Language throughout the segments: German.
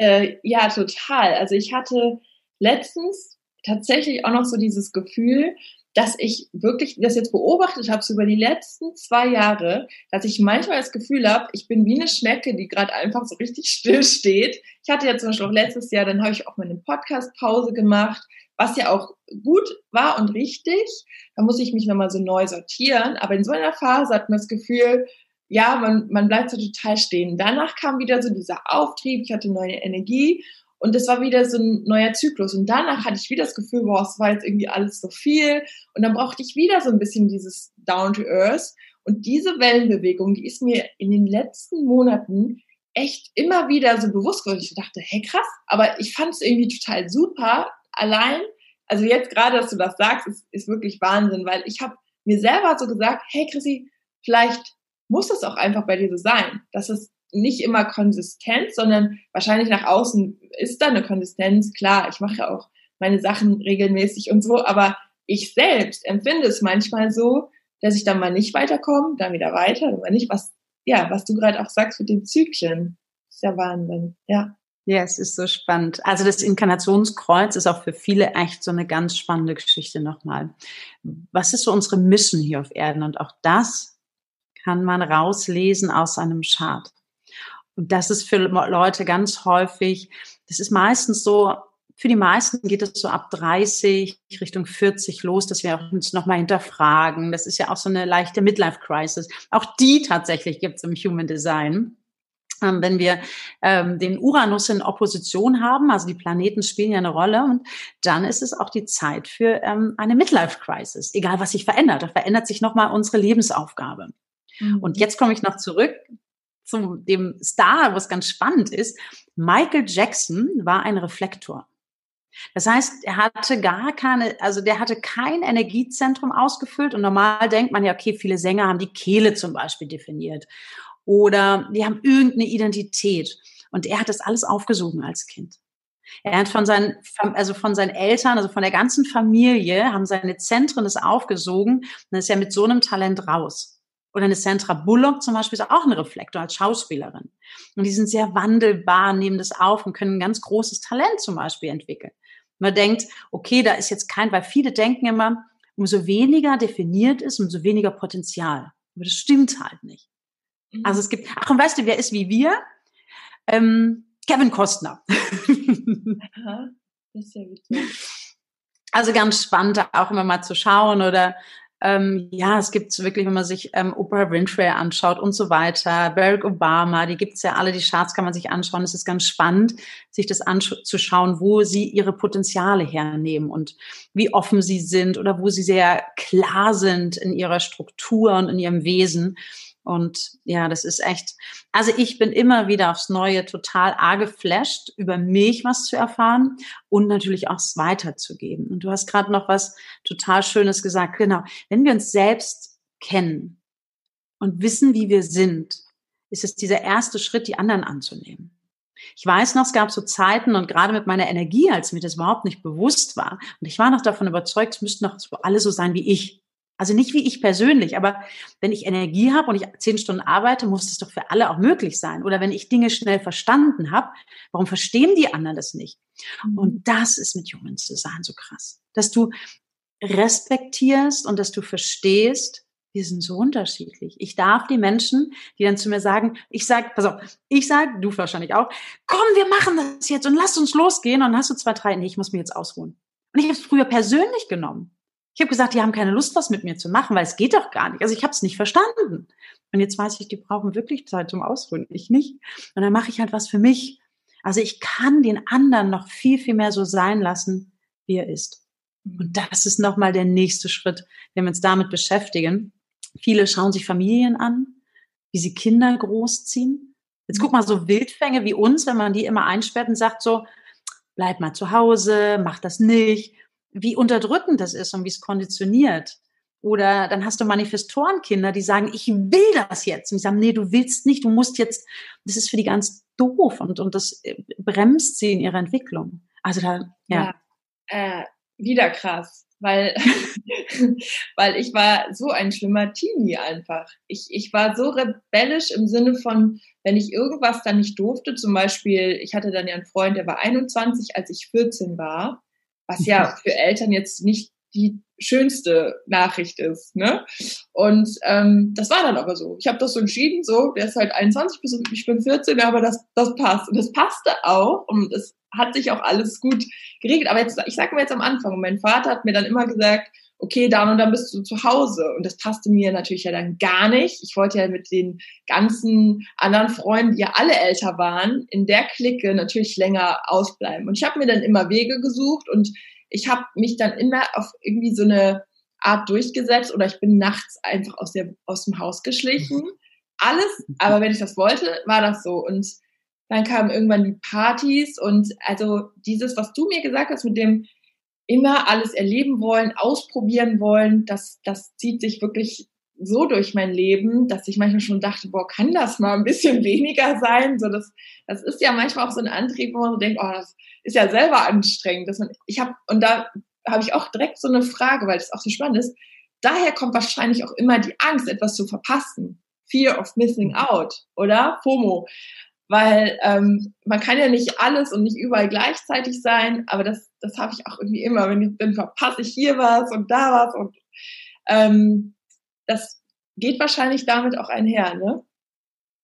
Äh, ja, total. Also ich hatte letztens tatsächlich auch noch so dieses Gefühl, dass ich wirklich das jetzt beobachtet habe, so über die letzten zwei Jahre, dass ich manchmal das Gefühl habe, ich bin wie eine Schnecke, die gerade einfach so richtig still steht. Ich hatte ja zum Beispiel auch letztes Jahr, dann habe ich auch mal eine Podcast-Pause gemacht, was ja auch gut war und richtig. Da muss ich mich nochmal so neu sortieren. Aber in so einer Phase hat man das Gefühl, ja, man, man bleibt so total stehen. Danach kam wieder so dieser Auftrieb, ich hatte neue Energie und es war wieder so ein neuer Zyklus. Und danach hatte ich wieder das Gefühl, boah, es war jetzt irgendwie alles so viel. Und dann brauchte ich wieder so ein bisschen dieses Down to Earth. Und diese Wellenbewegung, die ist mir in den letzten Monaten echt immer wieder so bewusst geworden. Ich dachte, hey krass, aber ich fand es irgendwie total super. Allein, also jetzt gerade, dass du das sagst, ist, ist wirklich Wahnsinn, weil ich habe mir selber so gesagt, hey Chrissy, vielleicht muss es auch einfach bei dir so sein, dass es nicht immer konsistent, sondern wahrscheinlich nach außen ist da eine Konsistenz. Klar, ich mache ja auch meine Sachen regelmäßig und so, aber ich selbst empfinde es manchmal so, dass ich dann mal nicht weiterkomme, dann wieder weiter, dann mal nicht, was, ja, was du gerade auch sagst mit den Zyklen. Das ist ja Wahnsinn, ja. Ja, es ist so spannend. Also das Inkarnationskreuz ist auch für viele echt so eine ganz spannende Geschichte nochmal. Was ist so unsere Mission hier auf Erden? Und auch das kann man rauslesen aus einem Chart. Und das ist für Leute ganz häufig, das ist meistens so, für die meisten geht es so ab 30 Richtung 40 los, dass wir uns nochmal hinterfragen. Das ist ja auch so eine leichte Midlife-Crisis. Auch die tatsächlich gibt es im Human Design. Ähm, wenn wir ähm, den Uranus in Opposition haben, also die Planeten spielen ja eine Rolle, und dann ist es auch die Zeit für ähm, eine Midlife-Crisis. Egal, was sich verändert, da verändert sich nochmal unsere Lebensaufgabe. Mhm. Und jetzt komme ich noch zurück zu dem Star, was ganz spannend ist. Michael Jackson war ein Reflektor. Das heißt, er hatte gar keine, also der hatte kein Energiezentrum ausgefüllt und normal denkt man ja, okay, viele Sänger haben die Kehle zum Beispiel definiert oder die haben irgendeine Identität und er hat das alles aufgesogen als Kind. Er hat von seinen, also von seinen Eltern, also von der ganzen Familie, haben seine Zentren das aufgesogen und ist ja mit so einem Talent raus. Oder eine Sandra Bullock zum Beispiel ist auch ein Reflektor als Schauspielerin. Und die sind sehr wandelbar, nehmen das auf und können ein ganz großes Talent zum Beispiel entwickeln. Man denkt, okay, da ist jetzt kein, weil viele denken immer, umso weniger definiert ist, umso weniger Potenzial. Aber das stimmt halt nicht. Mhm. Also es gibt, ach, und weißt du, wer ist wie wir? Ähm, Kevin Costner. Aha, das ist ja witzig. Also ganz spannend, auch immer mal zu schauen oder ähm, ja, es gibt wirklich, wenn man sich ähm, Oprah Winfrey anschaut und so weiter, Barack Obama, die gibt's ja alle, die Charts kann man sich anschauen. Es ist ganz spannend, sich das anzuschauen, wo sie ihre Potenziale hernehmen und wie offen sie sind oder wo sie sehr klar sind in ihrer Struktur und in ihrem Wesen. Und ja, das ist echt, also ich bin immer wieder aufs Neue total arg geflasht, über mich was zu erfahren und natürlich auch es weiterzugeben. Und du hast gerade noch was total Schönes gesagt. Genau, wenn wir uns selbst kennen und wissen, wie wir sind, ist es dieser erste Schritt, die anderen anzunehmen. Ich weiß noch, es gab so Zeiten und gerade mit meiner Energie, als mir das überhaupt nicht bewusst war, und ich war noch davon überzeugt, es müssten noch alle so sein wie ich. Also nicht wie ich persönlich, aber wenn ich Energie habe und ich zehn Stunden arbeite, muss das doch für alle auch möglich sein. Oder wenn ich Dinge schnell verstanden habe, warum verstehen die anderen das nicht? Mhm. Und das ist mit Humans Design so krass, dass du respektierst und dass du verstehst, wir sind so unterschiedlich. Ich darf die Menschen, die dann zu mir sagen, ich sag, pass auf, ich sag, du wahrscheinlich auch, komm, wir machen das jetzt und lass uns losgehen. Und dann hast du zwei, drei, nee, ich muss mir jetzt ausruhen. Und ich habe es früher persönlich genommen. Ich habe gesagt, die haben keine Lust, was mit mir zu machen, weil es geht doch gar nicht. Also ich habe es nicht verstanden. Und jetzt weiß ich, die brauchen wirklich Zeit zum Ausruhen, ich nicht. Und dann mache ich halt was für mich. Also ich kann den anderen noch viel, viel mehr so sein lassen, wie er ist. Und das ist nochmal der nächste Schritt, wenn wir uns damit beschäftigen. Viele schauen sich Familien an, wie sie Kinder großziehen. Jetzt guck mal, so Wildfänge wie uns, wenn man die immer einsperrt und sagt so, bleib mal zu Hause, mach das nicht wie unterdrückend das ist und wie es konditioniert. Oder dann hast du Manifestorenkinder, die sagen, ich will das jetzt. Und die sagen, nee, du willst nicht, du musst jetzt, das ist für die ganz doof und, und das äh, bremst sie in ihrer Entwicklung. Also da, ja. ja äh, wieder krass. weil, weil ich war so ein schlimmer Teenie einfach. Ich, ich war so rebellisch im Sinne von, wenn ich irgendwas dann nicht durfte, zum Beispiel, ich hatte dann ja einen Freund, der war 21, als ich 14 war, was ja für Eltern jetzt nicht die schönste Nachricht ist. Ne? Und ähm, das war dann aber so. Ich habe das so entschieden, so, der ist halt 21, ich bin 14, aber das, das passt. Und das passte auch und es hat sich auch alles gut geregelt. Aber jetzt, ich sage mal jetzt am Anfang, mein Vater hat mir dann immer gesagt, okay, dann und dann bist du zu Hause. Und das passte mir natürlich ja dann gar nicht. Ich wollte ja mit den ganzen anderen Freunden, die ja alle älter waren, in der Clique natürlich länger ausbleiben. Und ich habe mir dann immer Wege gesucht und ich habe mich dann immer auf irgendwie so eine Art durchgesetzt oder ich bin nachts einfach aus, der, aus dem Haus geschlichen. Alles, aber wenn ich das wollte, war das so. Und dann kamen irgendwann die Partys und also dieses, was du mir gesagt hast mit dem immer alles erleben wollen, ausprobieren wollen, das, das zieht sich wirklich so durch mein Leben, dass ich manchmal schon dachte, boah, kann das mal ein bisschen weniger sein? So, das, das ist ja manchmal auch so ein Antrieb, wo man so denkt, oh, das ist ja selber anstrengend. Dass man, ich habe, und da habe ich auch direkt so eine Frage, weil das auch so spannend ist. Daher kommt wahrscheinlich auch immer die Angst, etwas zu verpassen. Fear of missing out, oder? FOMO. Weil ähm, man kann ja nicht alles und nicht überall gleichzeitig sein, aber das, das habe ich auch irgendwie immer. Wenn ich bin, verpasse ich hier was und da was und ähm, das geht wahrscheinlich damit auch einher, ne?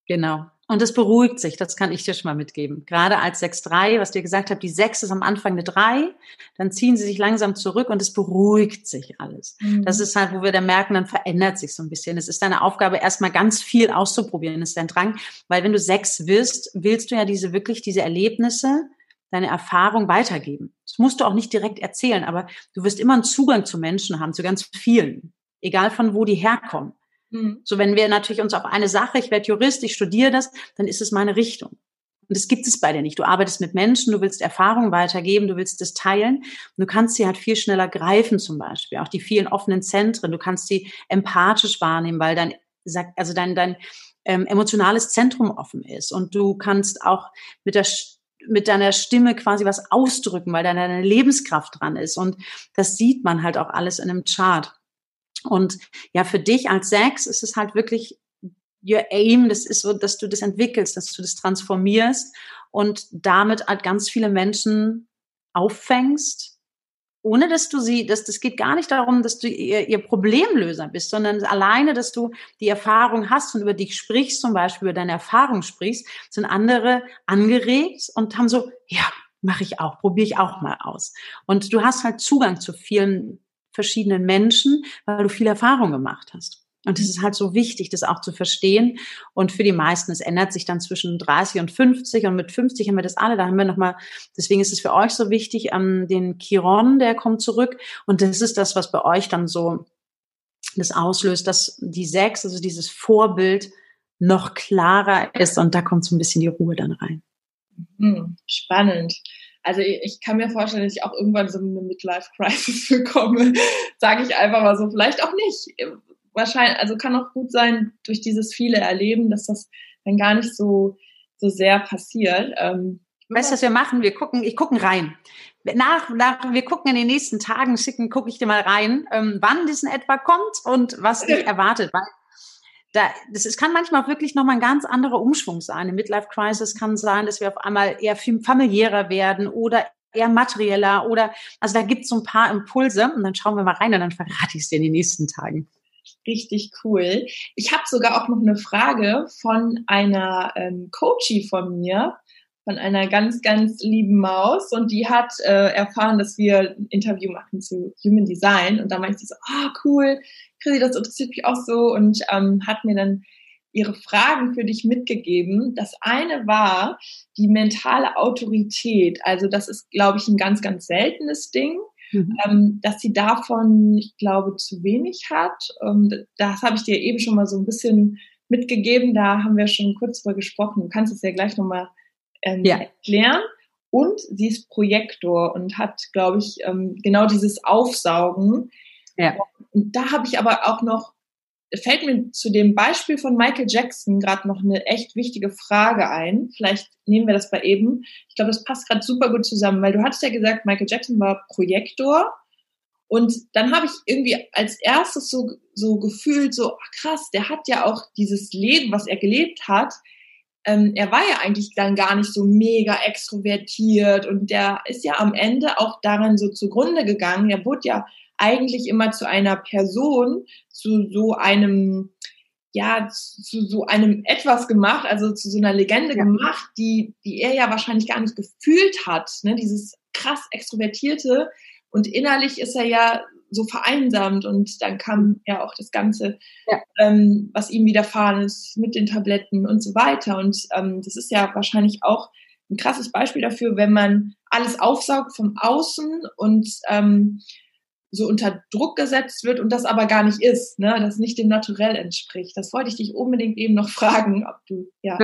Genau. Und es beruhigt sich, das kann ich dir schon mal mitgeben. Gerade als 6-3, was dir gesagt habe, die 6 ist am Anfang eine 3, dann ziehen sie sich langsam zurück und es beruhigt sich alles. Mhm. Das ist halt, wo wir dann merken, dann verändert sich so ein bisschen. Es ist deine Aufgabe, erstmal ganz viel auszuprobieren, ist dein Drang. Weil wenn du 6 wirst, willst du ja diese wirklich, diese Erlebnisse, deine Erfahrung weitergeben. Das musst du auch nicht direkt erzählen, aber du wirst immer einen Zugang zu Menschen haben, zu ganz vielen egal von wo die herkommen. Mhm. So, wenn wir natürlich uns auf eine Sache, ich werde Jurist, ich studiere das, dann ist es meine Richtung. Und das gibt es bei dir nicht. Du arbeitest mit Menschen, du willst Erfahrungen weitergeben, du willst das teilen. Und du kannst sie halt viel schneller greifen zum Beispiel. Auch die vielen offenen Zentren. Du kannst sie empathisch wahrnehmen, weil dein, also dein, dein ähm, emotionales Zentrum offen ist. Und du kannst auch mit der mit deiner Stimme quasi was ausdrücken, weil deine Lebenskraft dran ist. Und das sieht man halt auch alles in einem Chart. Und ja, für dich als Sex ist es halt wirklich your aim, das ist so, dass du das entwickelst, dass du das transformierst und damit halt ganz viele Menschen auffängst, ohne dass du sie, dass das geht gar nicht darum, dass du ihr, ihr Problemlöser bist, sondern alleine, dass du die Erfahrung hast und über dich sprichst, zum Beispiel über deine Erfahrung sprichst, sind andere angeregt und haben so, ja, mache ich auch, probiere ich auch mal aus. Und du hast halt Zugang zu vielen verschiedenen Menschen, weil du viel Erfahrung gemacht hast. Und es ist halt so wichtig, das auch zu verstehen. Und für die meisten, es ändert sich dann zwischen 30 und 50. Und mit 50 haben wir das alle. Da haben wir nochmal, deswegen ist es für euch so wichtig, ähm, den Chiron, der kommt zurück. Und das ist das, was bei euch dann so das auslöst, dass die Sechs, also dieses Vorbild, noch klarer ist. Und da kommt so ein bisschen die Ruhe dann rein. Mhm. Spannend. Also ich kann mir vorstellen, dass ich auch irgendwann so eine Midlife-Crisis bekomme, sage ich einfach mal so. Vielleicht auch nicht. Wahrscheinlich, also kann auch gut sein, durch dieses viele Erleben, dass das dann gar nicht so, so sehr passiert. Ähm, weißt du, was wir machen? Wir gucken, ich gucken rein. Nach, nach, wir gucken in den nächsten Tagen, schicken, gucke ich dir mal rein, ähm, wann das in etwa kommt und was dich erwartet. Weil da, das ist, kann manchmal wirklich nochmal ein ganz anderer Umschwung sein. Eine Midlife Crisis kann sein, dass wir auf einmal eher familiärer werden oder eher materieller oder, also da gibt es so ein paar Impulse und dann schauen wir mal rein und dann verrate ich es dir in den nächsten Tagen. Richtig cool. Ich habe sogar auch noch eine Frage von einer ähm, Coachie von mir, von einer ganz, ganz lieben Maus und die hat äh, erfahren, dass wir ein Interview machen zu Human Design und da meinte sie so, ah, oh, cool, Chrissy, das interessiert mich auch so und ähm, hat mir dann ihre Fragen für dich mitgegeben. Das eine war die mentale Autorität. Also das ist, glaube ich, ein ganz, ganz seltenes Ding. Mhm. Ähm, dass sie davon, ich glaube, zu wenig hat. Ähm, das habe ich dir eben schon mal so ein bisschen mitgegeben. Da haben wir schon kurz drüber gesprochen. Du kannst es ja gleich nochmal ähm, ja. erklären. Und sie ist Projektor und hat, glaube ich, ähm, genau dieses Aufsaugen. Ja. Und da habe ich aber auch noch, fällt mir zu dem Beispiel von Michael Jackson gerade noch eine echt wichtige Frage ein. Vielleicht nehmen wir das bei eben. Ich glaube, das passt gerade super gut zusammen, weil du hattest ja gesagt, Michael Jackson war Projektor Und dann habe ich irgendwie als erstes so, so gefühlt, so ach krass, der hat ja auch dieses Leben, was er gelebt hat. Ähm, er war ja eigentlich dann gar nicht so mega extrovertiert und der ist ja am Ende auch daran so zugrunde gegangen. Er wurde ja eigentlich immer zu einer Person, zu so einem, ja, zu so einem etwas gemacht, also zu so einer Legende ja. gemacht, die, die er ja wahrscheinlich gar nicht gefühlt hat, ne? dieses krass extrovertierte, und innerlich ist er ja so vereinsamt und dann kam ja auch das Ganze, ja. ähm, was ihm widerfahren ist mit den Tabletten und so weiter. Und ähm, das ist ja wahrscheinlich auch ein krasses Beispiel dafür, wenn man alles aufsaugt vom Außen und ähm, so unter Druck gesetzt wird und das aber gar nicht ist, ne, das nicht dem Naturell entspricht. Das wollte ich dich unbedingt eben noch fragen, ob du, ja.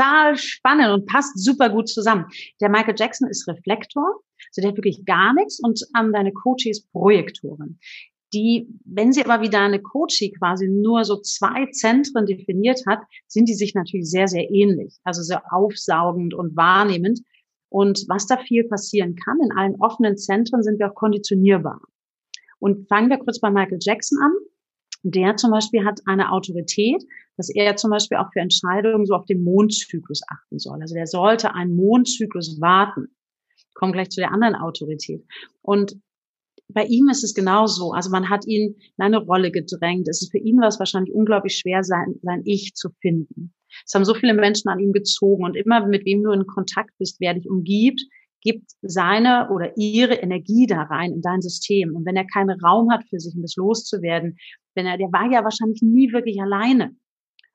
Total spannend und passt super gut zusammen. Der Michael Jackson ist Reflektor also der hat wirklich gar nichts und ähm, deine Coaches Projektoren. Die, wenn sie aber wie deine Coachie quasi nur so zwei Zentren definiert hat, sind die sich natürlich sehr, sehr ähnlich. Also sehr aufsaugend und wahrnehmend. Und was da viel passieren kann, in allen offenen Zentren sind wir auch konditionierbar. Und fangen wir kurz bei Michael Jackson an. Der zum Beispiel hat eine Autorität, dass er zum Beispiel auch für Entscheidungen so auf den Mondzyklus achten soll. Also der sollte einen Mondzyklus warten komme gleich zu der anderen Autorität. Und bei ihm ist es genauso. Also man hat ihn in eine Rolle gedrängt. Es ist für ihn was wahrscheinlich unglaublich schwer, sein, sein Ich zu finden. Es haben so viele Menschen an ihm gezogen und immer mit wem du in Kontakt bist, wer dich umgibt, gibt seine oder ihre Energie da rein in dein System. Und wenn er keinen Raum hat für sich, um das loszuwerden, wenn er, der war ja wahrscheinlich nie wirklich alleine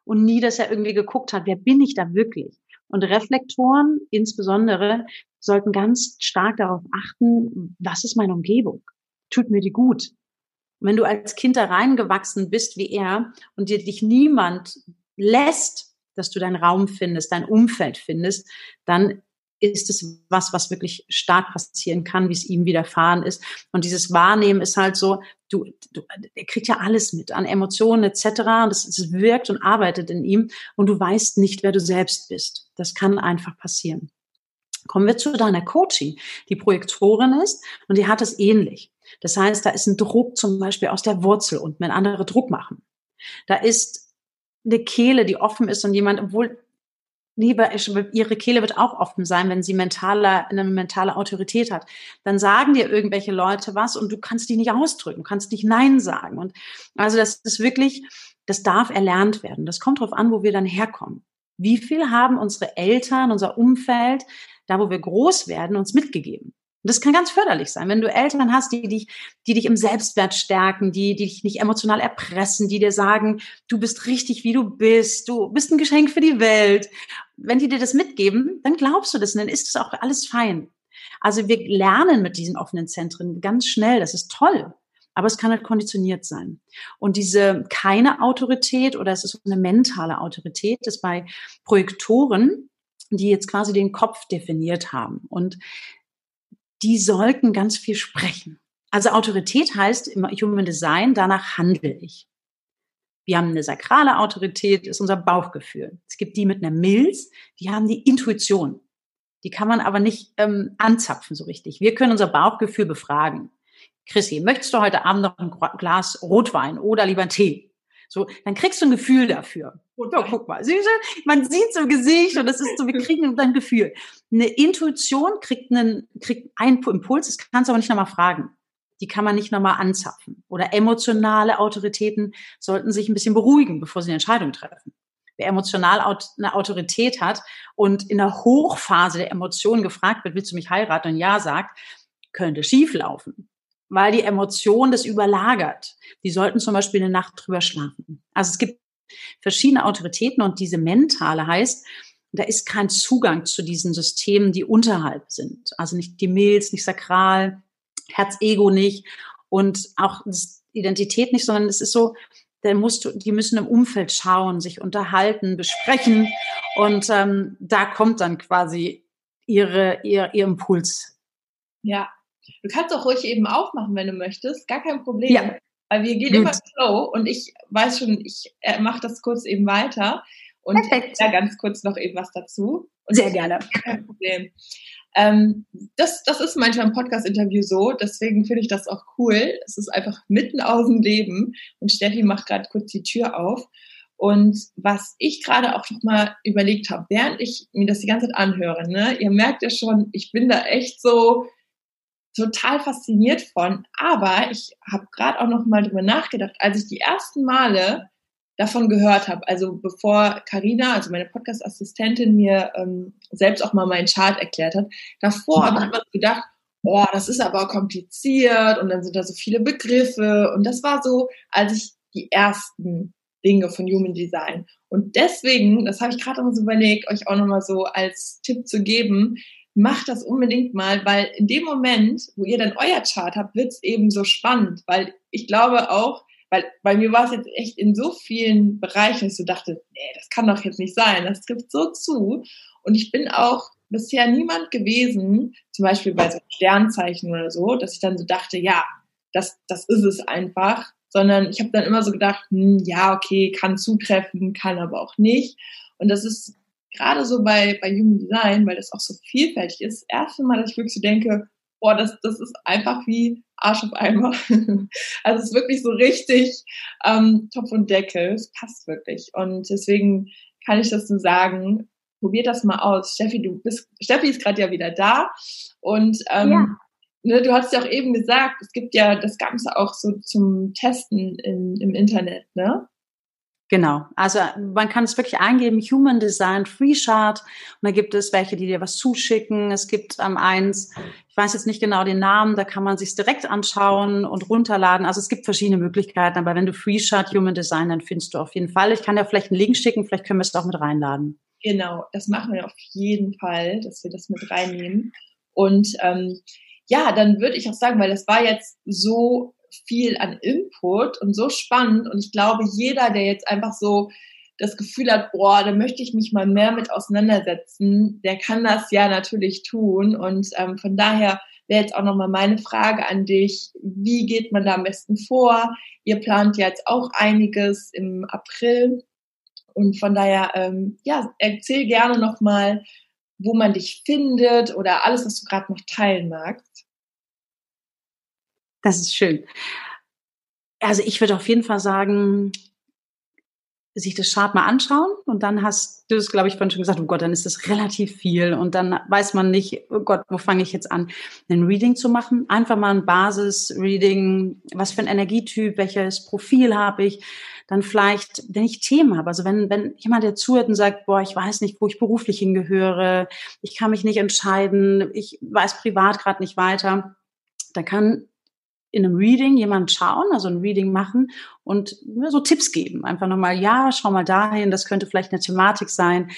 und nie, dass er irgendwie geguckt hat, wer bin ich da wirklich? Und Reflektoren insbesondere sollten ganz stark darauf achten, was ist meine Umgebung? Tut mir die gut? Und wenn du als Kind da reingewachsen bist wie er und dir dich niemand lässt, dass du deinen Raum findest, dein Umfeld findest, dann ist es was, was wirklich stark passieren kann, wie es ihm widerfahren ist. Und dieses Wahrnehmen ist halt so, du, du er kriegt ja alles mit an Emotionen etc. Und das, das wirkt und arbeitet in ihm und du weißt nicht, wer du selbst bist. Das kann einfach passieren. Kommen wir zu deiner Coaching, die Projektorin ist und die hat es ähnlich. Das heißt, da ist ein Druck zum Beispiel aus der Wurzel und wenn andere Druck machen. Da ist eine Kehle, die offen ist und jemand, obwohl Liebe, ihre Kehle wird auch offen sein, wenn sie mentale, eine mentale Autorität hat. Dann sagen dir irgendwelche Leute was und du kannst dich nicht ausdrücken, kannst nicht Nein sagen. Und also das ist wirklich, das darf erlernt werden. Das kommt darauf an, wo wir dann herkommen. Wie viel haben unsere Eltern, unser Umfeld, da wo wir groß werden, uns mitgegeben? Und das kann ganz förderlich sein, wenn du Eltern hast, die dich, die dich im Selbstwert stärken, die, die dich nicht emotional erpressen, die dir sagen, du bist richtig, wie du bist, du bist ein Geschenk für die Welt. Wenn die dir das mitgeben, dann glaubst du das und dann ist es auch alles fein. Also wir lernen mit diesen offenen Zentren ganz schnell, das ist toll. Aber es kann halt konditioniert sein. Und diese keine Autorität oder es ist eine mentale Autorität, ist bei Projektoren, die jetzt quasi den Kopf definiert haben. Und die sollten ganz viel sprechen. Also Autorität heißt im Human Design, danach handle ich. Wir haben eine sakrale Autorität, ist unser Bauchgefühl. Es gibt die mit einer Milz, die haben die Intuition. Die kann man aber nicht ähm, anzapfen so richtig. Wir können unser Bauchgefühl befragen. Chrissy, möchtest du heute Abend noch ein Glas Rotwein oder lieber einen Tee? So, dann kriegst du ein Gefühl dafür. Ja, guck mal, man sieht so Gesicht und das ist so, wir kriegen ein Gefühl. Eine Intuition kriegt einen, kriegt einen Impuls, das kannst du aber nicht nochmal fragen. Die kann man nicht nochmal anzapfen. Oder emotionale Autoritäten sollten sich ein bisschen beruhigen, bevor sie eine Entscheidung treffen. Wer emotional eine Autorität hat und in der Hochphase der Emotionen gefragt wird, willst du mich heiraten und ja sagt, könnte schief laufen weil die Emotion das überlagert. Die sollten zum Beispiel eine Nacht drüber schlafen. Also es gibt verschiedene Autoritäten und diese mentale heißt, da ist kein Zugang zu diesen Systemen, die unterhalb sind. Also nicht die Milz, nicht sakral, Herz-Ego nicht und auch Identität nicht, sondern es ist so, dann musst du, die müssen im Umfeld schauen, sich unterhalten, besprechen und ähm, da kommt dann quasi ihre, ihr, ihr Impuls. Ja, Du kannst auch ruhig eben aufmachen, wenn du möchtest. Gar kein Problem. Ja. Weil wir gehen Gut. immer slow und ich weiß schon, ich äh, mache das kurz eben weiter und ja, ganz kurz noch eben was dazu. Und Sehr gerne. Kein Problem. Ähm, das, das ist manchmal im Podcast-Interview so, deswegen finde ich das auch cool. Es ist einfach mitten aus dem Leben und Steffi macht gerade kurz die Tür auf. Und was ich gerade auch noch mal überlegt habe, während ich mir das die ganze Zeit anhöre, ne, ihr merkt ja schon, ich bin da echt so total fasziniert von. Aber ich habe gerade auch noch mal drüber nachgedacht, als ich die ersten Male davon gehört habe, also bevor Karina, also meine Podcast-Assistentin, mir ähm, selbst auch mal meinen Chart erklärt hat, davor habe ich immer gedacht, oh, das ist aber kompliziert und dann sind da so viele Begriffe und das war so, als ich die ersten Dinge von Human Design. Und deswegen, das habe ich gerade noch so überlegt, euch auch nochmal so als Tipp zu geben, macht das unbedingt mal, weil in dem Moment, wo ihr dann euer Chart habt, wird es eben so spannend, weil ich glaube auch, weil bei mir war es jetzt echt in so vielen Bereichen, dass so dachte, nee, das kann doch jetzt nicht sein, das trifft so zu. Und ich bin auch bisher niemand gewesen, zum Beispiel bei so Sternzeichen oder so, dass ich dann so dachte, ja, das, das ist es einfach, sondern ich habe dann immer so gedacht, hm, ja, okay, kann zutreffen, kann aber auch nicht. Und das ist gerade so bei, bei Human Design, weil das auch so vielfältig ist, das erste Mal, dass ich wirklich so denke, boah, das, das ist einfach wie Arsch auf Eimer. also es ist wirklich so richtig ähm, Topf und Deckel. Es passt wirklich. Und deswegen kann ich das so sagen, probiert das mal aus. Steffi, du bist, Steffi ist gerade ja wieder da. Und ähm, ja ne, du hast ja auch eben gesagt, es gibt ja das Ganze auch so zum Testen in, im Internet, ne? Genau. Also man kann es wirklich eingeben, Human Design Free Chart. Und da gibt es welche, die dir was zuschicken. Es gibt am ähm, eins, ich weiß jetzt nicht genau den Namen, da kann man sich direkt anschauen und runterladen. Also es gibt verschiedene Möglichkeiten. Aber wenn du Free Chart Human Design, dann findest du auf jeden Fall. Ich kann dir vielleicht einen Link schicken, vielleicht können wir es auch mit reinladen. Genau, das machen wir auf jeden Fall, dass wir das mit reinnehmen. Und ähm, ja, dann würde ich auch sagen, weil das war jetzt so viel an Input und so spannend und ich glaube, jeder, der jetzt einfach so das Gefühl hat, boah, da möchte ich mich mal mehr mit auseinandersetzen, der kann das ja natürlich tun und ähm, von daher wäre jetzt auch nochmal meine Frage an dich, wie geht man da am besten vor? Ihr plant jetzt auch einiges im April und von daher, ähm, ja, erzähl gerne nochmal, wo man dich findet oder alles, was du gerade noch teilen magst. Das ist schön. Also ich würde auf jeden Fall sagen, sich das Chart mal anschauen und dann hast du es, glaube ich, vorhin schon gesagt, oh Gott, dann ist das relativ viel und dann weiß man nicht, oh Gott, wo fange ich jetzt an, ein Reading zu machen? Einfach mal ein Basis-Reading, was für ein Energietyp, welches Profil habe ich, dann vielleicht, wenn ich Themen habe, also wenn, wenn jemand, der zuhört und sagt, boah, ich weiß nicht, wo ich beruflich hingehöre, ich kann mich nicht entscheiden, ich weiß privat gerade nicht weiter, da kann in einem Reading jemand schauen, also ein Reading machen und so Tipps geben. Einfach nochmal, ja, schau mal dahin, das könnte vielleicht eine Thematik sein.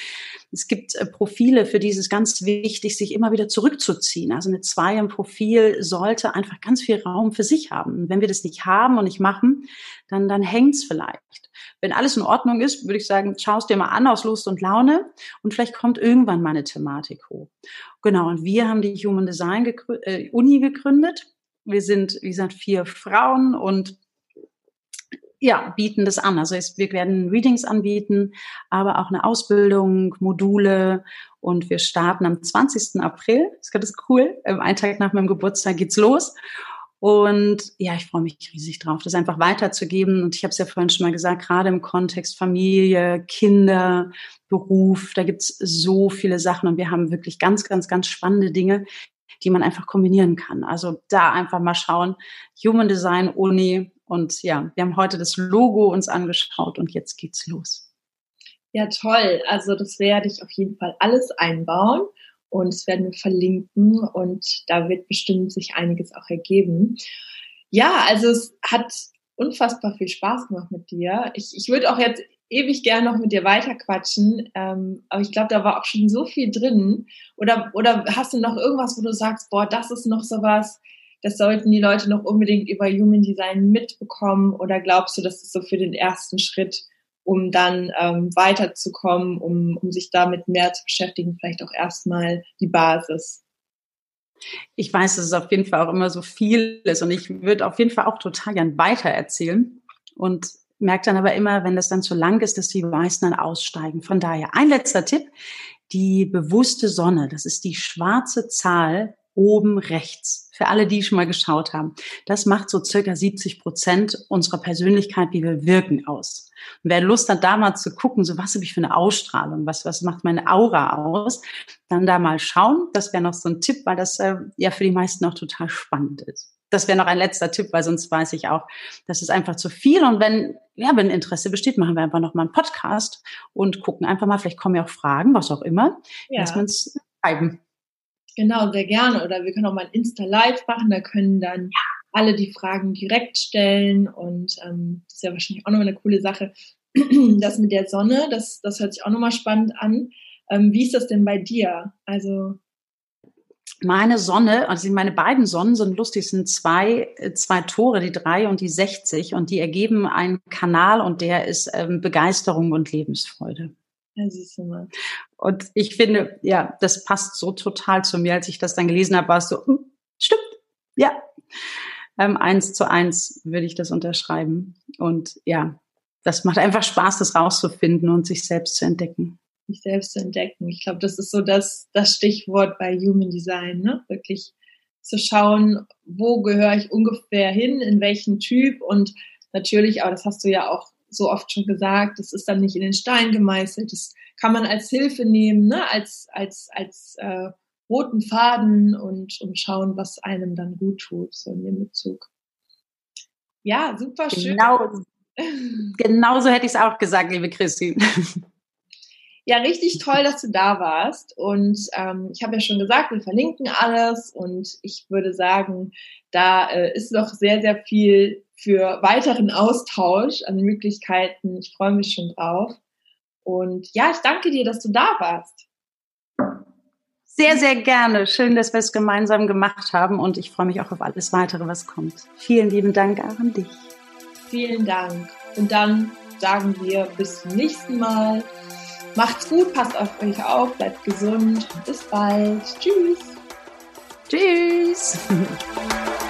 Es gibt äh, Profile, für die ist es ganz wichtig, sich immer wieder zurückzuziehen. Also eine Zwei im Profil sollte einfach ganz viel Raum für sich haben. Und wenn wir das nicht haben und nicht machen, dann, dann hängt's vielleicht. Wenn alles in Ordnung ist, würde ich sagen, schau es dir mal an aus Lust und Laune und vielleicht kommt irgendwann mal eine Thematik hoch. Genau, und wir haben die Human Design gegrü äh, Uni gegründet wir sind, wie gesagt, vier Frauen und ja, bieten das an. Also es, wir werden Readings anbieten, aber auch eine Ausbildung, Module und wir starten am 20. April. Das ist cool. Ein Tag nach meinem Geburtstag geht's los. Und ja, ich freue mich riesig drauf, das einfach weiterzugeben. Und ich habe es ja vorhin schon mal gesagt, gerade im Kontext Familie, Kinder, Beruf, da gibt's so viele Sachen und wir haben wirklich ganz, ganz, ganz spannende Dinge, die man einfach kombinieren kann. Also da einfach mal schauen. Human Design Uni. Und ja, wir haben heute das Logo uns angeschaut und jetzt geht's los. Ja, toll. Also das werde ich auf jeden Fall alles einbauen und das werden wir verlinken und da wird bestimmt sich einiges auch ergeben. Ja, also es hat unfassbar viel Spaß gemacht mit dir. Ich, ich würde auch jetzt ewig gern noch mit dir weiterquatschen, ähm, aber ich glaube, da war auch schon so viel drin. Oder, oder hast du noch irgendwas, wo du sagst, boah, das ist noch sowas, das sollten die Leute noch unbedingt über Human Design mitbekommen? Oder glaubst du, das ist so für den ersten Schritt, um dann ähm, weiterzukommen, um, um sich damit mehr zu beschäftigen, vielleicht auch erstmal die Basis? Ich weiß, dass es auf jeden Fall auch immer so viel ist und ich würde auf jeden Fall auch total gern weitererzählen. Und merke dann aber immer, wenn das dann zu lang ist, dass die meisten dann aussteigen. Von daher ein letzter Tipp. die bewusste Sonne, das ist die schwarze Zahl oben rechts. Für alle, die schon mal geschaut haben. Das macht so circa 70 Prozent unserer Persönlichkeit, wie wir wirken, aus. Und wer Lust hat, da mal zu gucken, so was habe ich für eine Ausstrahlung, was, was macht meine Aura aus, dann da mal schauen. Das wäre noch so ein Tipp, weil das äh, ja für die meisten auch total spannend ist. Das wäre noch ein letzter Tipp, weil sonst weiß ich auch, das ist einfach zu viel. Und wenn, ja, wenn Interesse besteht, machen wir einfach noch mal einen Podcast und gucken einfach mal, vielleicht kommen ja auch Fragen, was auch immer. Ja. Lass uns schreiben. Genau, sehr gerne. Oder wir können auch mal ein Insta-Live machen, da können dann alle die Fragen direkt stellen und ähm, das ist ja wahrscheinlich auch nochmal eine coole Sache. Das mit der Sonne, das, das hört sich auch nochmal spannend an. Ähm, wie ist das denn bei dir? Also meine Sonne, also meine beiden Sonnen sind lustig, sind zwei, äh, zwei Tore, die drei und die 60 und die ergeben einen Kanal und der ist ähm, Begeisterung und Lebensfreude. Ja, siehst du mal. Und ich finde, ja, das passt so total zu mir. Als ich das dann gelesen habe, war es so, hm, stimmt, ja. Ähm, eins zu eins würde ich das unterschreiben. Und ja, das macht einfach Spaß, das rauszufinden und sich selbst zu entdecken. Sich selbst zu entdecken. Ich glaube, das ist so das, das Stichwort bei Human Design, ne? Wirklich zu schauen, wo gehöre ich ungefähr hin, in welchen Typ und natürlich, aber das hast du ja auch so oft schon gesagt, das ist dann nicht in den Stein gemeißelt. Das kann man als Hilfe nehmen, ne? als, als, als äh, roten Faden und, und schauen, was einem dann gut tut, so in dem Bezug. Ja, super schön. Genau, genau so hätte ich es auch gesagt, liebe Christine. Ja, richtig toll, dass du da warst. Und ähm, ich habe ja schon gesagt, wir verlinken alles und ich würde sagen, da äh, ist noch sehr, sehr viel für weiteren Austausch an Möglichkeiten. Ich freue mich schon drauf. Und ja, ich danke dir, dass du da warst. Sehr, sehr gerne. Schön, dass wir es gemeinsam gemacht haben und ich freue mich auch auf alles weitere, was kommt. Vielen lieben Dank auch an dich. Vielen Dank. Und dann sagen wir bis zum nächsten Mal. Macht's gut, passt auf euch auf, bleibt gesund. Bis bald. Tschüss. Tschüss.